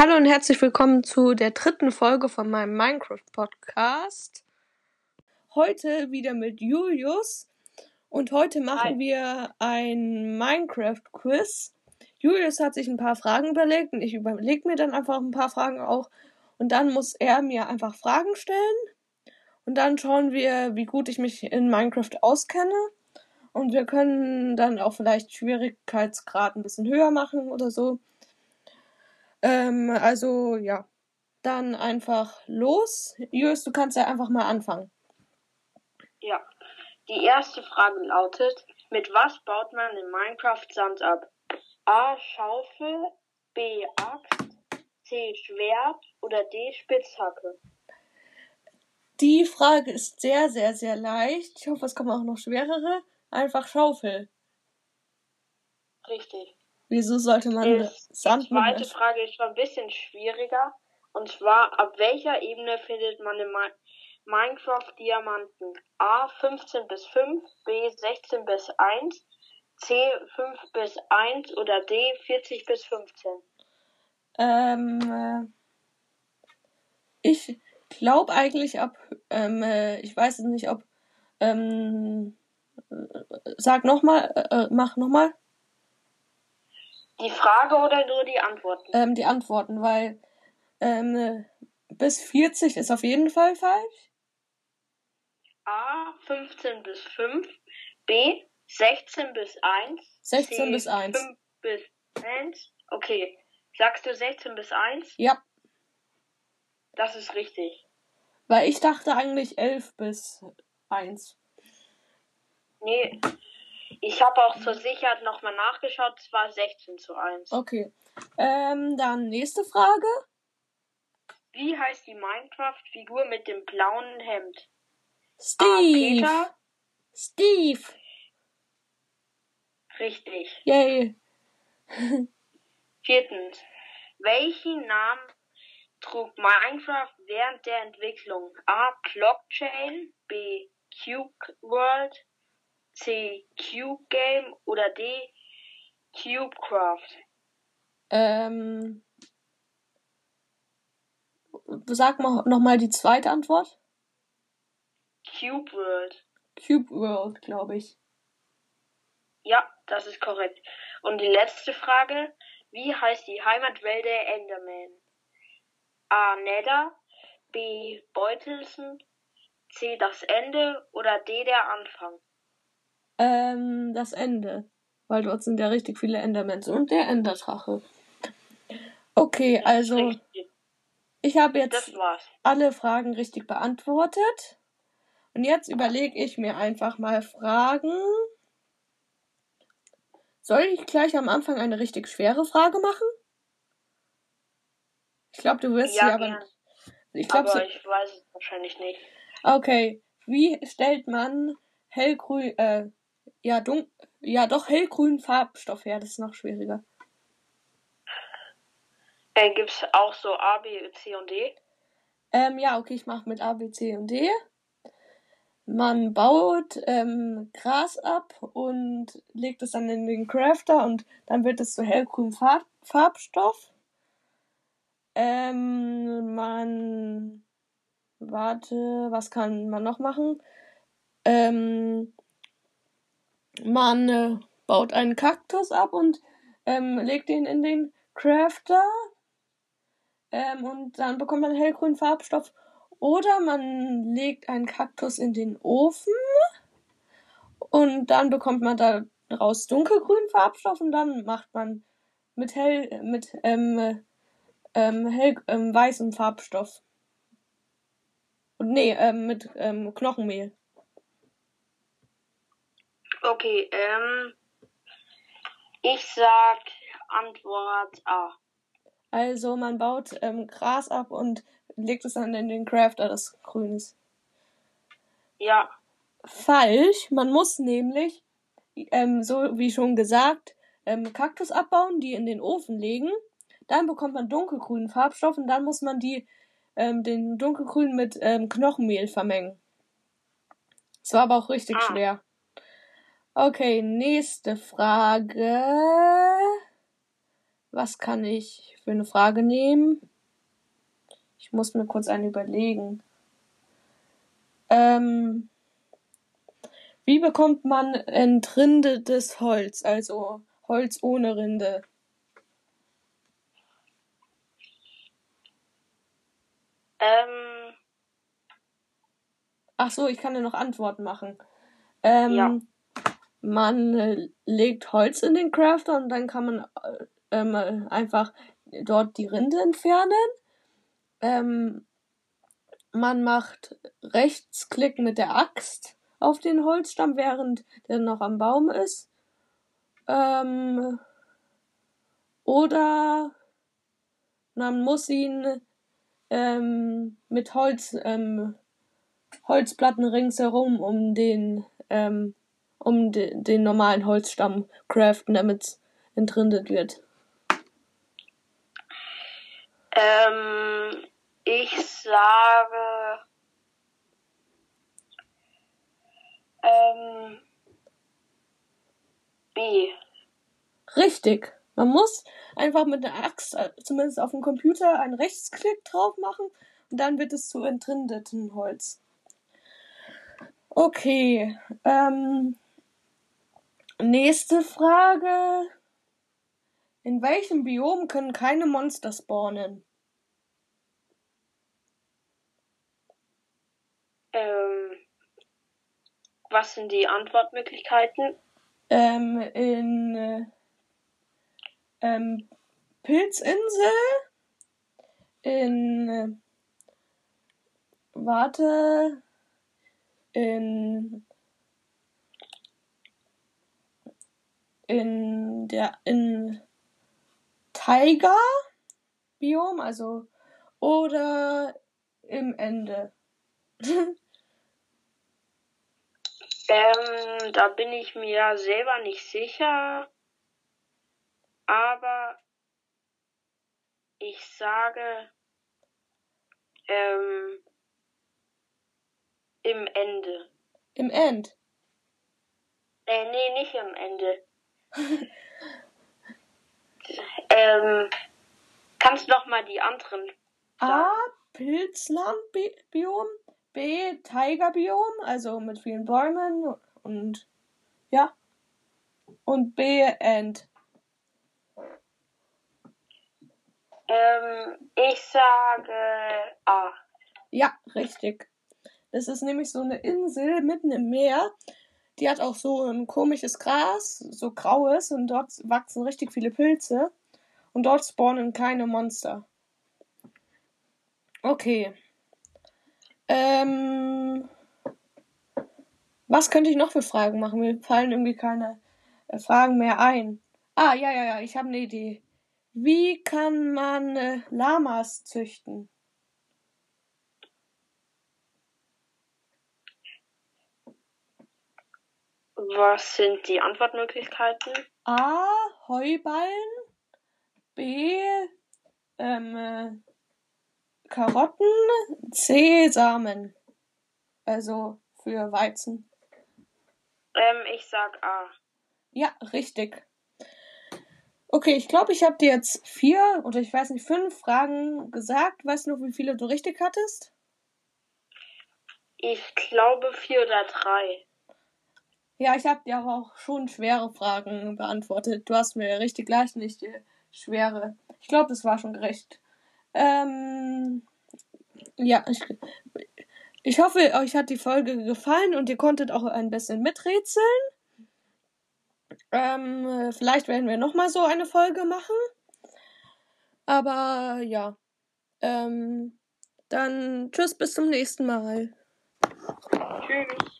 Hallo und herzlich willkommen zu der dritten Folge von meinem Minecraft-Podcast. Heute wieder mit Julius und heute machen Hi. wir ein Minecraft-Quiz. Julius hat sich ein paar Fragen überlegt und ich überlege mir dann einfach ein paar Fragen auch und dann muss er mir einfach Fragen stellen und dann schauen wir, wie gut ich mich in Minecraft auskenne und wir können dann auch vielleicht Schwierigkeitsgrad ein bisschen höher machen oder so. Ähm, also ja, dann einfach los. Julius, du kannst ja einfach mal anfangen. Ja. Die erste Frage lautet, mit was baut man in Minecraft Sand ab? A. Schaufel, B. Axt, C. Schwert oder D. Spitzhacke? Die Frage ist sehr, sehr, sehr leicht. Ich hoffe, es kommen auch noch schwerere. Einfach Schaufel. Richtig. Wieso sollte man Die Sand mit zweite einer Frage ist schon ein bisschen schwieriger. Und zwar, ab welcher Ebene findet man in Mi Minecraft Diamanten? A. 15 bis 5, B. 16 bis 1, C. 5 bis 1 oder D. 40 bis 15? Ähm, äh, ich glaube eigentlich ab, ähm, äh, ich weiß es nicht, ob, ähm, äh, sag nochmal, äh, äh, mach nochmal, Die Frage oder nur die Antworten? ähm, die Antworten, weil, ähm, äh, bis 40 ist auf jeden Fall falsch. A 15 bis 5, B 16 bis 1, 16 C, bis 1. 5 bis 1. Okay. Sagst du 16 bis 1? Ja, Das ist richtig. weil ich dachte eigentlich 11 bis 1. Nee, ich habe auch zur Sicherheit nochmal nachgeschaut, es war 16 zu 1. Okay. Ähm, dann nächste Frage. Wie heißt die Minecraft-Figur mit dem blauen Hemd? Steve. Peter? Steve. Richtig. Yay. Viertens. Welchen Namen trug Minecraft während der Entwicklung? A. Blockchain, B. Cube World, C. Cube Game oder D. Cubecraft? Ähm, sag mal nochmal die zweite Antwort. Cube World. Cube World, glaube ich. Ja, das ist korrekt. Und die letzte Frage. Wie heißt die Heimatwelt der Enderman? A. Nether, B. Beutelsen, C. Das Ende oder D. Der Anfang? Ähm, das Ende. Weil dort sind ja richtig viele Endermans und der Enderdrache. Okay, also ich habe jetzt alle Fragen richtig beantwortet. Und jetzt überlege ich mir einfach mal Fragen. Soll ich gleich am Anfang eine richtig schwere Frage machen? Ich glaube, du wirst Ja, sie aber. gern. Ich glaube, Aber ich weiß es wahrscheinlich nicht. Okay. Wie stellt man hellgrün, äh, ja, dun ja, doch hellgrünen Farbstoff her? Das ist noch schwieriger. Äh, gibt's auch so A, B, C und D? Ähm, ja, okay, ich mache mit A, B, C und D. Man baut ähm, Gras ab und legt es dann in den Crafter und dann wird es zu hellgrünem Farb Farbstoff. Ähm, man. Warte, was kann man noch machen? Ähm, man äh, baut einen Kaktus ab und ähm, legt ihn in den Crafter. Ähm, und dann bekommt man hellgrünen Farbstoff. Oder man legt einen Kaktus in den Ofen und dann bekommt man daraus dunkelgrünen Farbstoff und dann macht man mit hell mit ähm, ähm, hell ähm, weißem Farbstoff. Und nee, ähm, mit ähm, Knochenmehl. Okay, ähm. Ich sag Antwort A. Also man baut ähm, Gras ab und legt es dann in den Crafter, das grün ist. Ja, Falsch. Man muss nämlich, ähm, so wie schon gesagt, ähm, Kaktus abbauen, die in den Ofen legen. Dann bekommt man dunkelgrünen Farbstoff und dann muss man die, ähm, den dunkelgrün mit ähm, Knochenmehl vermengen. Es war aber auch richtig Ah. schwer. Okay, nächste Frage. was kann ich für eine Frage nehmen? Ich muss mir kurz eine überlegen. Ähm, wie bekommt man entrindetes Holz, also Holz ohne Rinde? Ähm, Ach so, ich kann dir noch Antworten machen. Ähm, Ja. Man äh, legt Holz in den Crafter und dann kann man äh, ähm, äh, einfach dort die Rinde entfernen. Ähm, man macht Rechtsklick mit der Axt auf den Holzstamm, während der noch am Baum ist. Ähm, oder man muss ihn ähm, mit Holz, ähm, Holzplatten ringsherum um den, ähm, um de den normalen Holzstamm craften, damit es entrindet wird. ähm, ich sage, ähm, B. Richtig. Man muss einfach mit der Axt, äh, zumindest auf dem Computer, einen Rechtsklick drauf machen und dann wird es zu entrindeten Holz. Okay. Ähm, nächste Frage. In welchem Biom können keine Monster spawnen? Ähm, was sind die Antwortmöglichkeiten? Ähm, in äh, ähm, Pilzinsel, in äh, warte, in in der in Tiger Biom, also oder im Ende. Ähm, da bin ich mir selber nicht sicher. Aber ich sage ähm, im Ende. Im End. Äh, nee, nicht im Ende. Ähm, kannst du noch mal die anderen A. Pilzland-Biom. B. Tigerbiom, also mit vielen Bäumen und ja. Und B. End. Ähm, ich sage A. Ja, richtig. Das ist nämlich so eine Insel mitten im Meer. Die hat auch so ein komisches Gras, so graues, und dort wachsen richtig viele Pilze. Und dort spawnen keine Monster. Okay. Ähm, was könnte ich noch für Fragen machen? Mir fallen irgendwie keine äh, Fragen mehr ein. Ah, ja, ja, ja, ich habe eine Idee. Wie kann man äh, Lamas züchten? Was sind die Antwortmöglichkeiten? A. Heuballen. B. Ähm, äh, Karotten. C. Samen. Also für Weizen. Ähm, ich sag A. Ja, richtig. Okay, ich glaube, ich habe dir jetzt vier oder ich weiß nicht, fünf Fragen gesagt. Weißt du noch, wie viele du richtig hattest? Ich glaube vier oder drei. Ja, ich habe dir aber auch schon schwere Fragen beantwortet. Du hast mir richtig leicht, nicht die schwere. Ich glaube, das war schon gerecht. Ähm, ja, ich, ich hoffe, euch hat die Folge gefallen und ihr konntet auch ein bisschen miträtseln. Ähm, vielleicht werden wir nochmal so eine Folge machen. Aber ja. Ähm, dann tschüss, bis zum nächsten Mal. Tschüss.